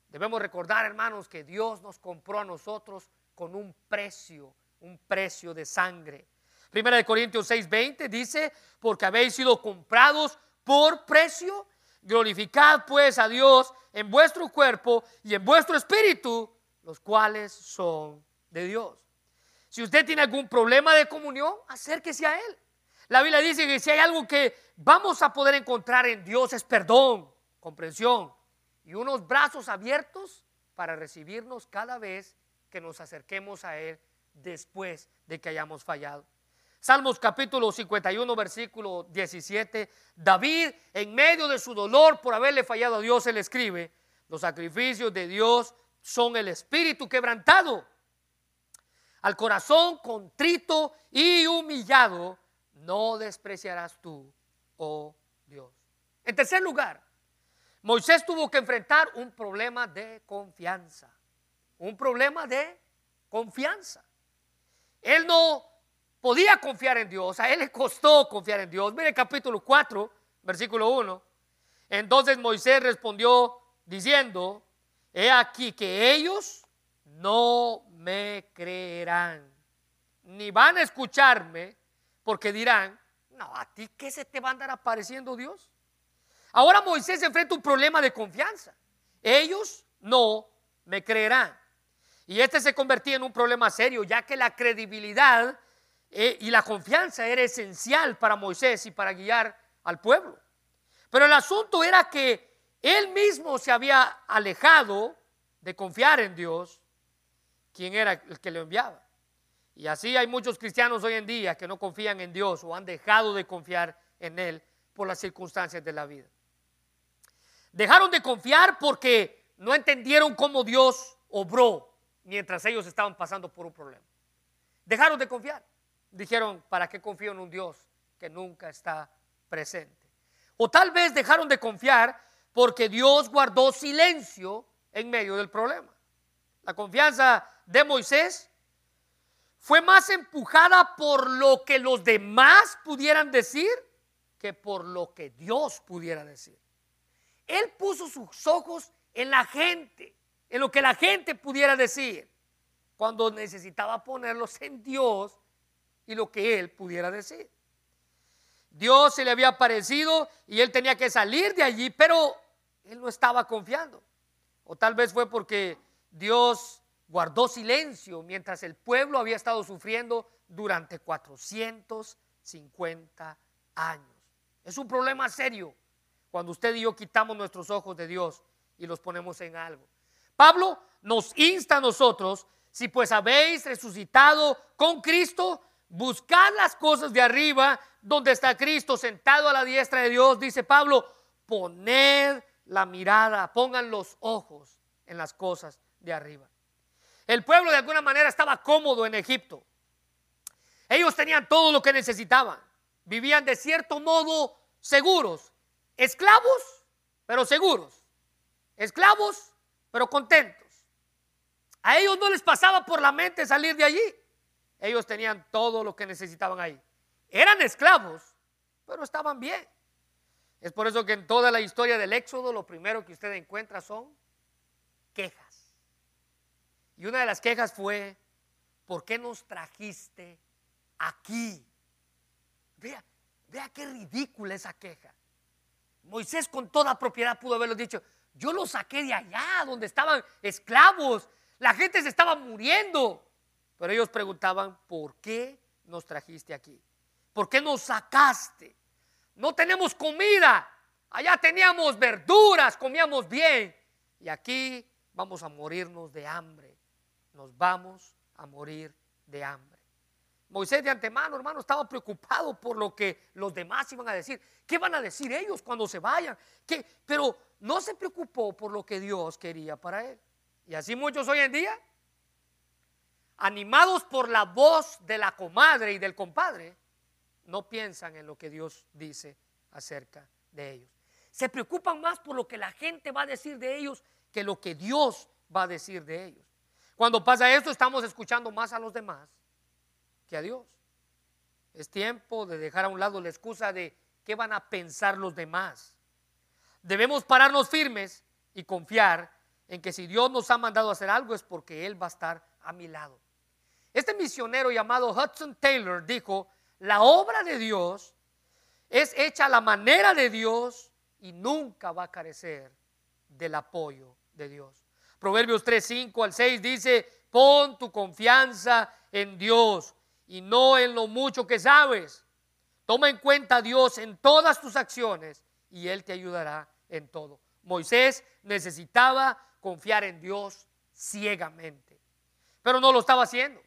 Debemos recordar, hermanos, que Dios nos compró a nosotros con un precio, un precio de sangre. Primera de Corintios 6:20 dice, porque habéis sido comprados por precio, glorificad pues a Dios en vuestro cuerpo y en vuestro espíritu, los cuales son de Dios. Si usted tiene algún problema de comunión, acérquese a Él. La Biblia dice que si hay algo que vamos a poder encontrar en Dios es perdón, comprensión y unos brazos abiertos para recibirnos cada vez que nos acerquemos a Él después de que hayamos fallado. Salmos capítulo 51, versículo 17. David, en medio de su dolor por haberle fallado a Dios, él escribe, los sacrificios de Dios son el espíritu quebrantado al corazón contrito y humillado, no despreciarás tú, oh Dios. En tercer lugar, Moisés tuvo que enfrentar un problema de confianza. Un problema de confianza. Él no podía confiar en Dios, a él le costó confiar en Dios. Mire capítulo 4, versículo 1. Entonces Moisés respondió diciendo, he aquí que ellos no me creerán, ni van a escucharme, porque dirán, no, a ti qué se te va a andar apareciendo Dios. Ahora Moisés enfrenta un problema de confianza. Ellos no me creerán. Y este se convertía en un problema serio, ya que la credibilidad eh, y la confianza era esencial para Moisés y para guiar al pueblo. Pero el asunto era que él mismo se había alejado de confiar en Dios quién era el que lo enviaba. Y así hay muchos cristianos hoy en día que no confían en Dios o han dejado de confiar en Él por las circunstancias de la vida. Dejaron de confiar porque no entendieron cómo Dios obró mientras ellos estaban pasando por un problema. Dejaron de confiar. Dijeron, ¿para qué confío en un Dios que nunca está presente? O tal vez dejaron de confiar porque Dios guardó silencio en medio del problema. La confianza de Moisés fue más empujada por lo que los demás pudieran decir que por lo que Dios pudiera decir. Él puso sus ojos en la gente, en lo que la gente pudiera decir, cuando necesitaba ponerlos en Dios y lo que Él pudiera decir. Dios se le había aparecido y él tenía que salir de allí, pero él no estaba confiando. O tal vez fue porque Dios guardó silencio mientras el pueblo había estado sufriendo durante 450 años. Es un problema serio cuando usted y yo quitamos nuestros ojos de Dios y los ponemos en algo. Pablo nos insta a nosotros, si pues habéis resucitado con Cristo, buscad las cosas de arriba, donde está Cristo sentado a la diestra de Dios, dice Pablo, poned la mirada, pongan los ojos en las cosas de arriba. El pueblo de alguna manera estaba cómodo en Egipto. Ellos tenían todo lo que necesitaban. Vivían de cierto modo seguros. Esclavos, pero seguros. Esclavos, pero contentos. A ellos no les pasaba por la mente salir de allí. Ellos tenían todo lo que necesitaban ahí. Eran esclavos, pero estaban bien. Es por eso que en toda la historia del Éxodo lo primero que usted encuentra son quejas. Y una de las quejas fue, ¿por qué nos trajiste aquí? Vea, vea qué ridícula esa queja. Moisés con toda propiedad pudo haberlo dicho, yo los saqué de allá donde estaban esclavos, la gente se estaba muriendo. Pero ellos preguntaban, ¿por qué nos trajiste aquí? ¿Por qué nos sacaste? No tenemos comida. Allá teníamos verduras, comíamos bien. Y aquí vamos a morirnos de hambre nos vamos a morir de hambre. Moisés de antemano, hermano, estaba preocupado por lo que los demás iban a decir. ¿Qué van a decir ellos cuando se vayan? ¿Qué? Pero no se preocupó por lo que Dios quería para él. Y así muchos hoy en día, animados por la voz de la comadre y del compadre, no piensan en lo que Dios dice acerca de ellos. Se preocupan más por lo que la gente va a decir de ellos que lo que Dios va a decir de ellos. Cuando pasa esto, estamos escuchando más a los demás que a Dios. Es tiempo de dejar a un lado la excusa de qué van a pensar los demás. Debemos pararnos firmes y confiar en que si Dios nos ha mandado a hacer algo es porque Él va a estar a mi lado. Este misionero llamado Hudson Taylor dijo, la obra de Dios es hecha a la manera de Dios y nunca va a carecer del apoyo de Dios. Proverbios 3, 5 al 6 dice, pon tu confianza en Dios y no en lo mucho que sabes. Toma en cuenta a Dios en todas tus acciones y Él te ayudará en todo. Moisés necesitaba confiar en Dios ciegamente, pero no lo estaba haciendo.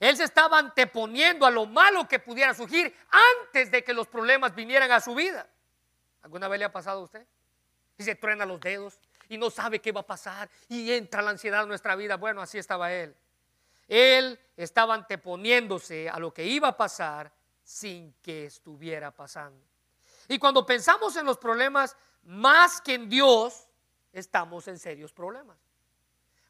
Él se estaba anteponiendo a lo malo que pudiera surgir antes de que los problemas vinieran a su vida. ¿Alguna vez le ha pasado a usted? Y se truena los dedos y no sabe qué va a pasar y entra la ansiedad en nuestra vida. Bueno, así estaba él. Él estaba anteponiéndose a lo que iba a pasar sin que estuviera pasando. Y cuando pensamos en los problemas más que en Dios, estamos en serios problemas.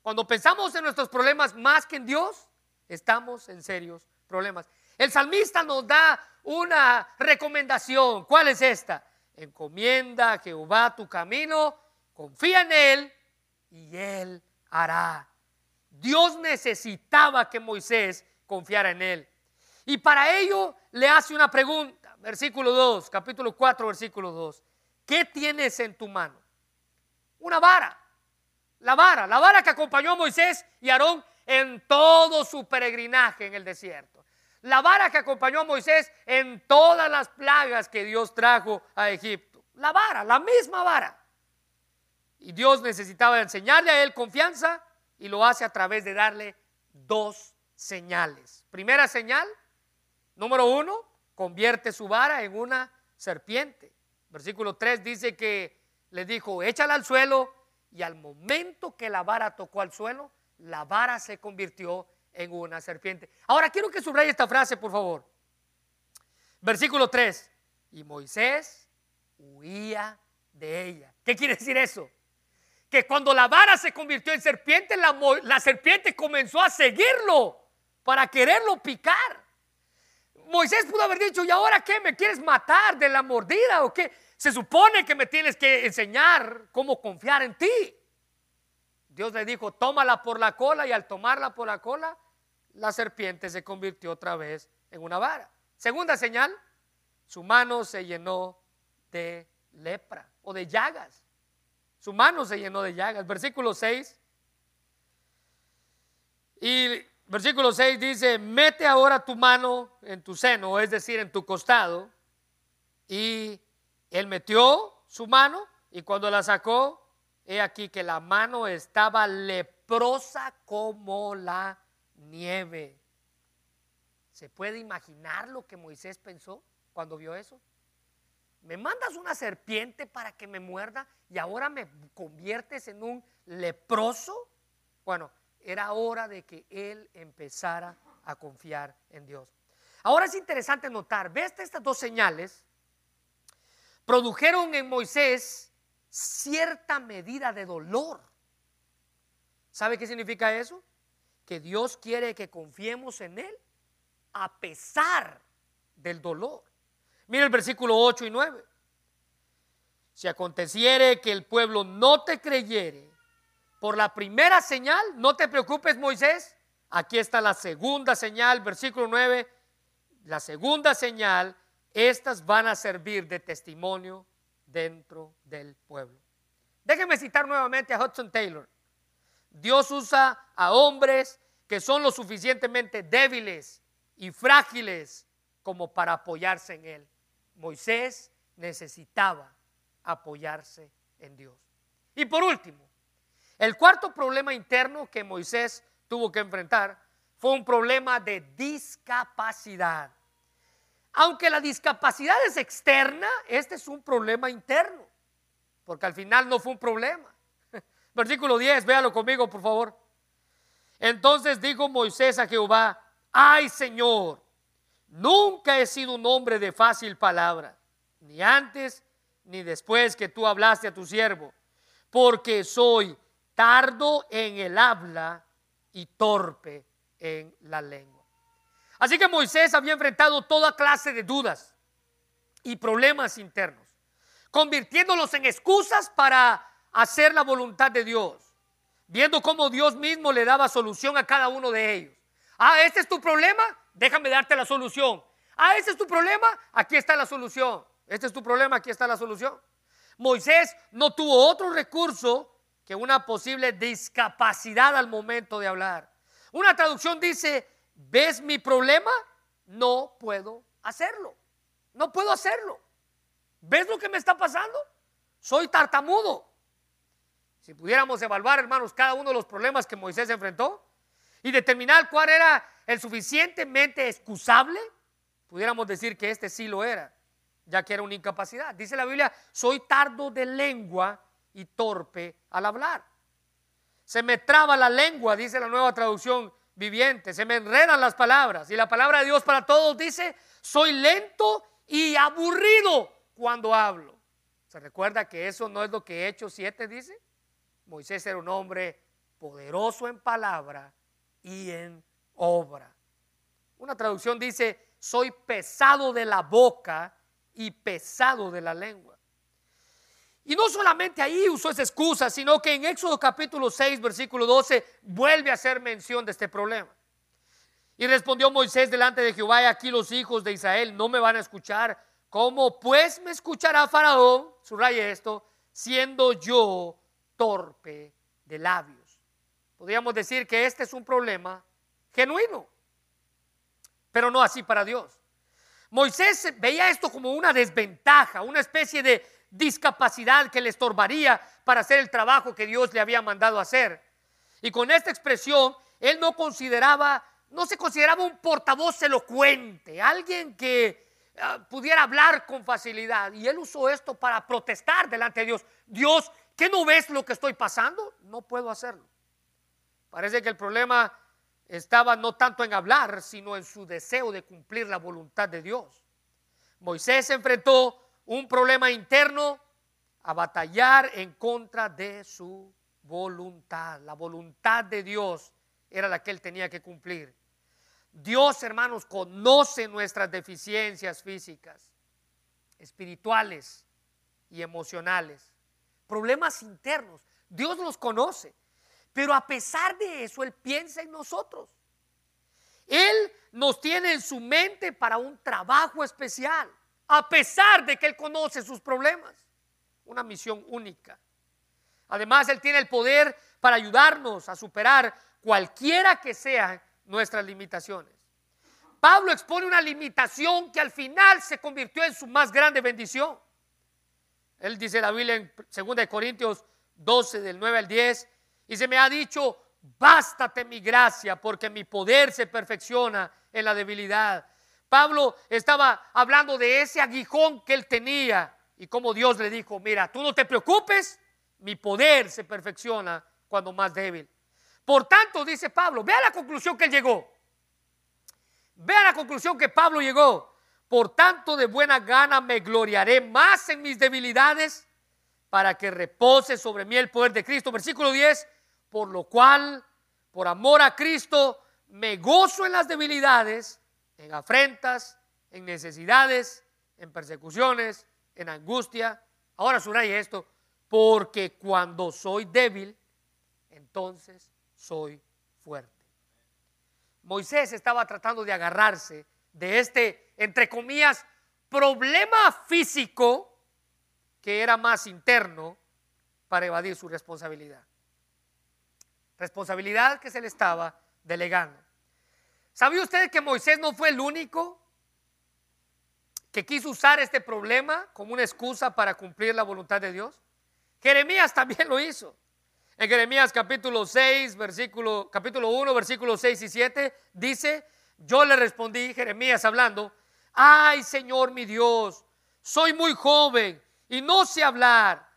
Cuando pensamos en nuestros problemas más que en Dios, estamos en serios problemas. El salmista nos da una recomendación. ¿Cuál es esta? Encomienda a Jehová tu camino, confía en Él y Él hará. Dios necesitaba que Moisés confiara en Él. Y para ello le hace una pregunta. Versículo 2, capítulo 4, versículo 2. ¿Qué tienes en tu mano? Una vara. La vara, la vara que acompañó a Moisés y Aarón en todo su peregrinaje en el desierto. La vara que acompañó a Moisés en todas las plagas que Dios trajo a Egipto. La vara, la misma vara. Y Dios necesitaba enseñarle a él confianza y lo hace a través de darle dos señales. Primera señal, número uno, convierte su vara en una serpiente. Versículo 3 dice que le dijo, échala al suelo y al momento que la vara tocó al suelo, la vara se convirtió en una serpiente. Ahora quiero que subraye esta frase, por favor. Versículo 3. Y Moisés huía de ella. ¿Qué quiere decir eso? Que cuando la vara se convirtió en serpiente, la, la serpiente comenzó a seguirlo para quererlo picar. Moisés pudo haber dicho, ¿y ahora qué? ¿Me quieres matar de la mordida o qué? Se supone que me tienes que enseñar cómo confiar en ti. Dios le dijo, tómala por la cola y al tomarla por la cola, la serpiente se convirtió otra vez en una vara. Segunda señal, su mano se llenó de lepra o de llagas. Su mano se llenó de llagas. Versículo 6. Y versículo 6 dice, mete ahora tu mano en tu seno, es decir, en tu costado. Y él metió su mano y cuando la sacó, he aquí que la mano estaba leprosa como la nieve. ¿Se puede imaginar lo que Moisés pensó cuando vio eso? Me mandas una serpiente para que me muerda y ahora me conviertes en un leproso. Bueno, era hora de que él empezara a confiar en Dios. Ahora es interesante notar, ves estas dos señales, produjeron en Moisés cierta medida de dolor. ¿Sabe qué significa eso? Que Dios quiere que confiemos en Él a pesar del dolor. Mira el versículo 8 y 9. Si aconteciere que el pueblo no te creyere por la primera señal, no te preocupes Moisés, aquí está la segunda señal, versículo 9, la segunda señal, estas van a servir de testimonio dentro del pueblo. Déjenme citar nuevamente a Hudson Taylor. Dios usa a hombres que son lo suficientemente débiles y frágiles como para apoyarse en Él. Moisés necesitaba apoyarse en Dios. Y por último, el cuarto problema interno que Moisés tuvo que enfrentar fue un problema de discapacidad. Aunque la discapacidad es externa, este es un problema interno, porque al final no fue un problema. Versículo 10, véalo conmigo, por favor. Entonces dijo Moisés a Jehová, ay Señor, nunca he sido un hombre de fácil palabra, ni antes ni después que tú hablaste a tu siervo, porque soy tardo en el habla y torpe en la lengua. Así que Moisés había enfrentado toda clase de dudas y problemas internos, convirtiéndolos en excusas para hacer la voluntad de Dios, viendo cómo Dios mismo le daba solución a cada uno de ellos. Ah, este es tu problema, déjame darte la solución. Ah, este es tu problema, aquí está la solución. Este es tu problema, aquí está la solución. Moisés no tuvo otro recurso que una posible discapacidad al momento de hablar. Una traducción dice, ¿ves mi problema? No puedo hacerlo. No puedo hacerlo. ¿Ves lo que me está pasando? Soy tartamudo. Si pudiéramos evaluar, hermanos, cada uno de los problemas que Moisés enfrentó y determinar cuál era el suficientemente excusable, pudiéramos decir que este sí lo era, ya que era una incapacidad. Dice la Biblia, soy tardo de lengua y torpe al hablar. Se me traba la lengua, dice la nueva traducción viviente, se me enredan las palabras. Y la palabra de Dios para todos dice, soy lento y aburrido cuando hablo. ¿Se recuerda que eso no es lo que Hechos 7 dice? Moisés era un hombre poderoso en palabra y en obra. Una traducción dice, soy pesado de la boca y pesado de la lengua. Y no solamente ahí usó esa excusa, sino que en Éxodo capítulo 6, versículo 12, vuelve a hacer mención de este problema. Y respondió Moisés delante de Jehová, y aquí los hijos de Israel no me van a escuchar. ¿Cómo pues me escuchará Faraón? Subraya esto, siendo yo torpe de labios. Podríamos decir que este es un problema genuino, pero no así para Dios. Moisés veía esto como una desventaja, una especie de discapacidad que le estorbaría para hacer el trabajo que Dios le había mandado hacer. Y con esta expresión, él no consideraba, no se consideraba un portavoz elocuente, alguien que ah, pudiera hablar con facilidad. Y él usó esto para protestar delante de Dios. Dios, ¿qué no ves lo que estoy pasando? No puedo hacerlo. Parece que el problema estaba no tanto en hablar, sino en su deseo de cumplir la voluntad de Dios. Moisés se enfrentó un problema interno a batallar en contra de su voluntad. La voluntad de Dios era la que él tenía que cumplir. Dios, hermanos, conoce nuestras deficiencias físicas, espirituales y emocionales, problemas internos. Dios los conoce, pero a pesar de eso, Él piensa en nosotros. Él nos tiene en su mente para un trabajo especial a pesar de que Él conoce sus problemas. Una misión única. Además, Él tiene el poder para ayudarnos a superar cualquiera que sean nuestras limitaciones. Pablo expone una limitación que al final se convirtió en su más grande bendición. Él dice la Biblia en 2 Corintios 12 del 9 al 10 y se me ha dicho, bástate mi gracia porque mi poder se perfecciona en la debilidad. Pablo estaba hablando de ese aguijón que él tenía y como Dios le dijo, mira, tú no te preocupes, mi poder se perfecciona cuando más débil. Por tanto, dice Pablo, vea la conclusión que él llegó. Vea la conclusión que Pablo llegó. Por tanto, de buena gana me gloriaré más en mis debilidades para que repose sobre mí el poder de Cristo. Versículo 10, por lo cual, por amor a Cristo, me gozo en las debilidades en afrentas, en necesidades, en persecuciones, en angustia. Ahora subraya esto, porque cuando soy débil, entonces soy fuerte. Moisés estaba tratando de agarrarse de este, entre comillas, problema físico que era más interno para evadir su responsabilidad. Responsabilidad que se le estaba delegando. ¿Sabía usted que Moisés no fue el único que quiso usar este problema como una excusa para cumplir la voluntad de Dios? Jeremías también lo hizo. En Jeremías capítulo 6, versículo, capítulo 1, versículos 6 y 7, dice, yo le respondí, Jeremías hablando, ay Señor mi Dios, soy muy joven y no sé hablar,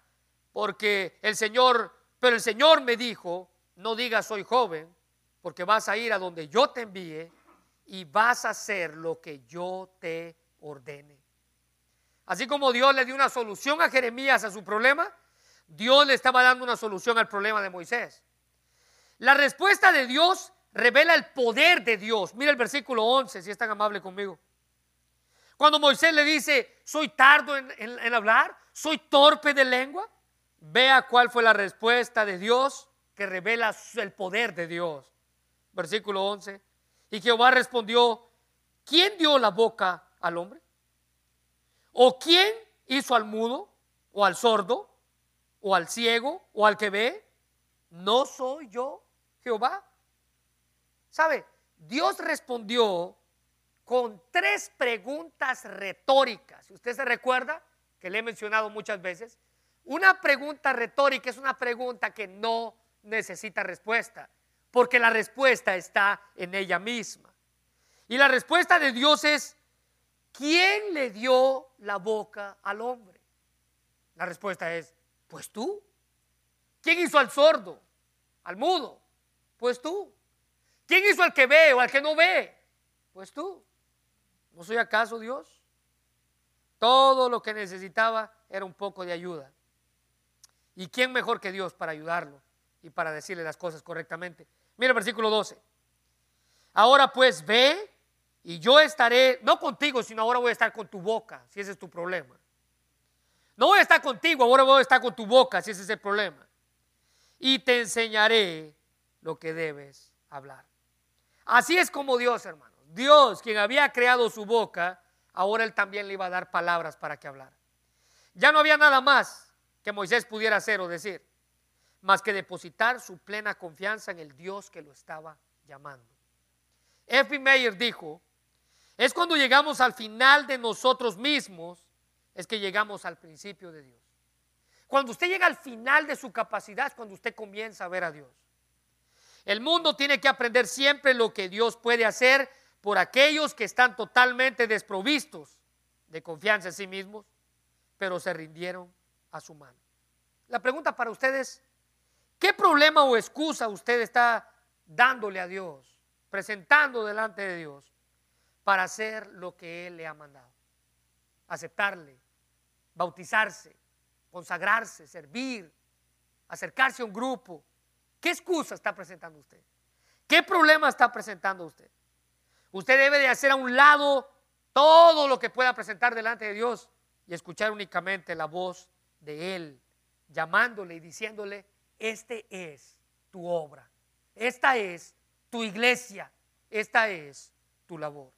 porque el Señor, pero el Señor me dijo, no digas soy joven, porque vas a ir a donde yo te envíe y vas a hacer lo que yo te ordene. Así como Dios le dio una solución a Jeremías a su problema, Dios le estaba dando una solución al problema de Moisés. La respuesta de Dios revela el poder de Dios. Mira el versículo 11, si es tan amable conmigo. Cuando Moisés le dice, soy tardo en, hablar, soy torpe de lengua, vea cuál fue la respuesta de Dios que revela el poder de Dios. Versículo 11. Y Jehová respondió, ¿quién dio la boca al hombre? ¿O quién hizo al mudo o al sordo o al ciego o al que ve? ¿No soy yo Jehová? ¿Sabe? Dios respondió con tres preguntas retóricas. Usted se recuerda, que le he mencionado muchas veces, una pregunta retórica es una pregunta que no necesita respuesta, porque la respuesta está en ella misma. Y la respuesta de Dios es, ¿quién le dio la boca al hombre? La respuesta es, pues tú. ¿Quién hizo al sordo, al mudo? Pues tú. ¿Quién hizo al que ve o al que no ve? Pues tú. ¿No soy acaso Dios? Todo lo que necesitaba era un poco de ayuda. ¿Y quién mejor que Dios para ayudarlo y para decirle las cosas correctamente? Mira el versículo 12. Ahora pues ve y yo estaré, no contigo, sino ahora voy a estar con tu boca, si ese es tu problema. No voy a estar contigo, ahora voy a estar con tu boca, si ese es el problema. Y te enseñaré lo que debes hablar. Así es como Dios, hermano. Dios, quien había creado su boca, ahora él también le iba a dar palabras para que hablara. Ya no había nada más que Moisés pudiera hacer o decir, más que depositar su plena confianza en el Dios que lo estaba llamando. F. Meyer dijo, es cuando llegamos al final de nosotros mismos, es que llegamos al principio de Dios. Cuando usted llega al final de su capacidad es cuando usted comienza a ver a Dios. El mundo tiene que aprender siempre lo que Dios puede hacer por aquellos que están totalmente desprovistos de confianza en sí mismos, pero se rindieron a su mano. La pregunta para ustedes, ¿qué problema o excusa usted está dándole a Dios, presentando delante de Dios, para hacer lo que Él le ha mandado? Aceptarle, bautizarse, consagrarse, servir, acercarse a un grupo. ¿Qué excusa está presentando usted? ¿Qué problema está presentando usted? Usted debe de hacer a un lado todo lo que pueda presentar delante de Dios y escuchar únicamente la voz de Él, llamándole y diciéndole, este es tu obra, esta es tu iglesia, esta es tu labor.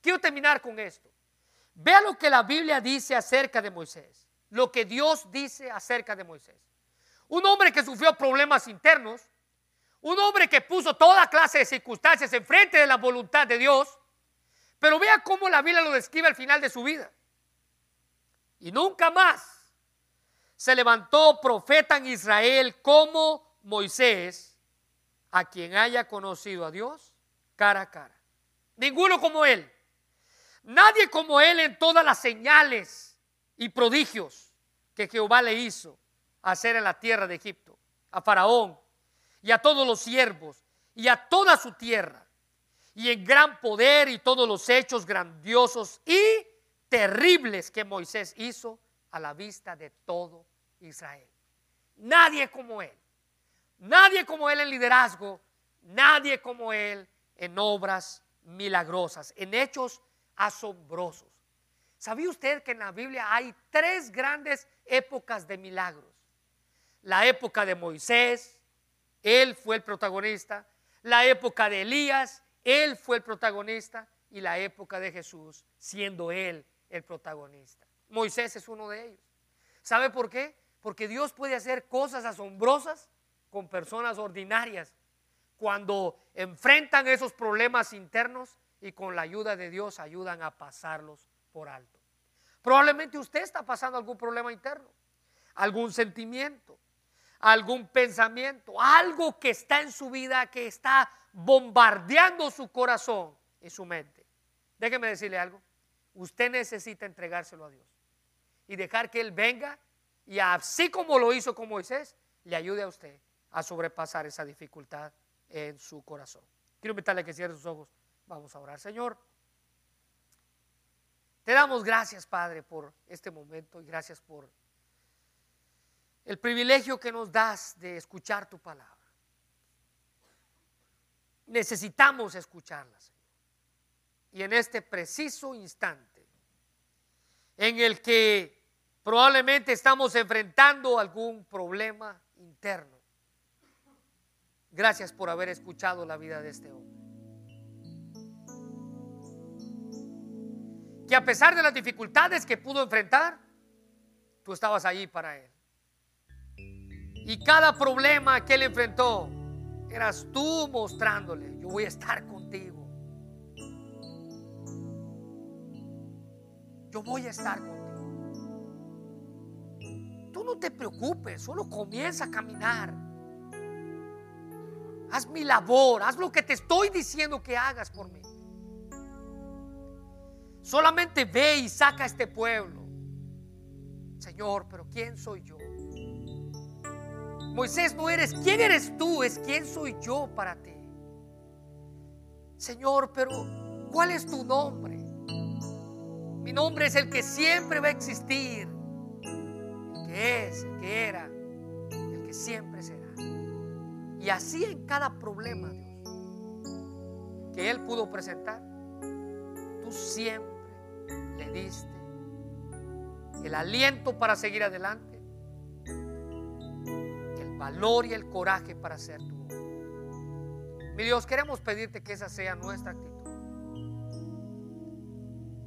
Quiero terminar con esto. Vea lo que la Biblia dice acerca de Moisés, lo que Dios dice acerca de Moisés. Un hombre que sufrió problemas internos, un hombre que puso toda clase de circunstancias enfrente de la voluntad de Dios. Pero vea cómo la Biblia lo describe al final de su vida. Y nunca más se levantó profeta en Israel como Moisés, a quien haya conocido a Dios cara a cara. Ninguno como él. Nadie como él en todas las señales y prodigios que Jehová le hizo hacer en la tierra de Egipto. A Faraón, y a todos los siervos y a toda su tierra, y en gran poder y todos los hechos grandiosos y terribles que Moisés hizo a la vista de todo Israel. Nadie como él, nadie como él en liderazgo, nadie como él en obras milagrosas, en hechos asombrosos. ¿Sabía usted que en la Biblia hay tres grandes épocas de milagros? La época de Moisés, él fue el protagonista. La época de Elías, Él fue el protagonista. Y la época de Jesús, siendo Él el protagonista. Moisés es uno de ellos. ¿Sabe por qué? Porque Dios puede hacer cosas asombrosas con personas ordinarias cuando enfrentan esos problemas internos y con la ayuda de Dios ayudan a pasarlos por alto. Probablemente usted está pasando algún problema interno, algún sentimiento, algún pensamiento, algo que está en su vida, que está bombardeando su corazón y su mente. Déjeme decirle algo. Usted necesita entregárselo a Dios y dejar que Él venga y así como lo hizo con Moisés, le ayude a usted a sobrepasar esa dificultad en su corazón. Quiero invitarle a que cierre sus ojos. Vamos a orar, Señor. Te damos gracias, Padre, por este momento y gracias por el privilegio que nos das de escuchar tu palabra. Necesitamos escucharla, Señor. Y en este preciso instante, en el que probablemente estamos enfrentando algún problema interno, gracias por haber escuchado la vida de este hombre. Que a pesar de las dificultades que pudo enfrentar, tú estabas allí para él. Y cada problema que él enfrentó, eras tú mostrándole, yo voy a estar contigo. Yo voy a estar contigo. Tú no te preocupes, solo comienza a caminar. Haz mi labor, haz lo que te estoy diciendo que hagas por mí. Solamente ve y saca a este pueblo. Señor, pero ¿quién soy yo? Moisés, no eres, ¿quién eres tú? Es quién soy yo para ti. Señor, pero ¿cuál es tu nombre? Mi nombre es el que siempre va a existir, que es, el que era, el que siempre será. Y así en cada problema, Dios, que Él pudo presentar, tú siempre le diste el aliento para seguir adelante valor y el coraje para hacer tu obra. Mi Dios, queremos pedirte que esa sea nuestra actitud.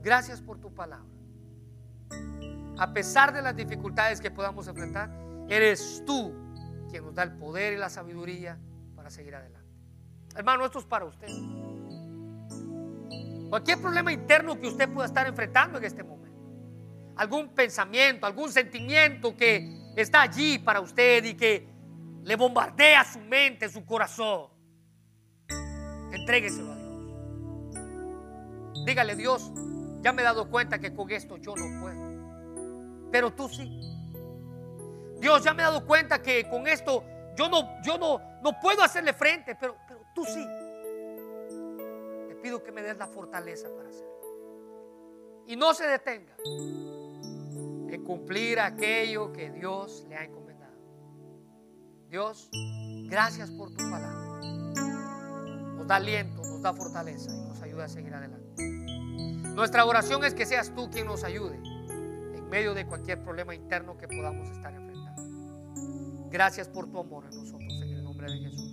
Gracias por tu palabra. A pesar de las dificultades que podamos enfrentar, eres tú quien nos da el poder y la sabiduría para seguir adelante. Hermano, esto es para usted. Cualquier problema interno que usted pueda estar enfrentando en este momento, algún pensamiento, algún sentimiento que está allí para usted y que le bombardea su mente, su corazón. Entrégueselo a Dios. Dígale, Dios, ya me he dado cuenta que con esto yo no puedo. Pero tú sí. Dios, ya me he dado cuenta que con esto yo no, yo no, no puedo hacerle frente, pero, pero tú sí. Te pido que me des la fortaleza para hacerlo. Y no se detenga en cumplir aquello que Dios le ha encomendado. Dios, gracias por tu palabra. Nos da aliento, nos da fortaleza y nos ayuda a seguir adelante. Nuestra oración es que seas tú quien nos ayude medio de cualquier problema interno que podamos estar enfrentando. Gracias por tu amor a nosotros en el nombre de Jesús.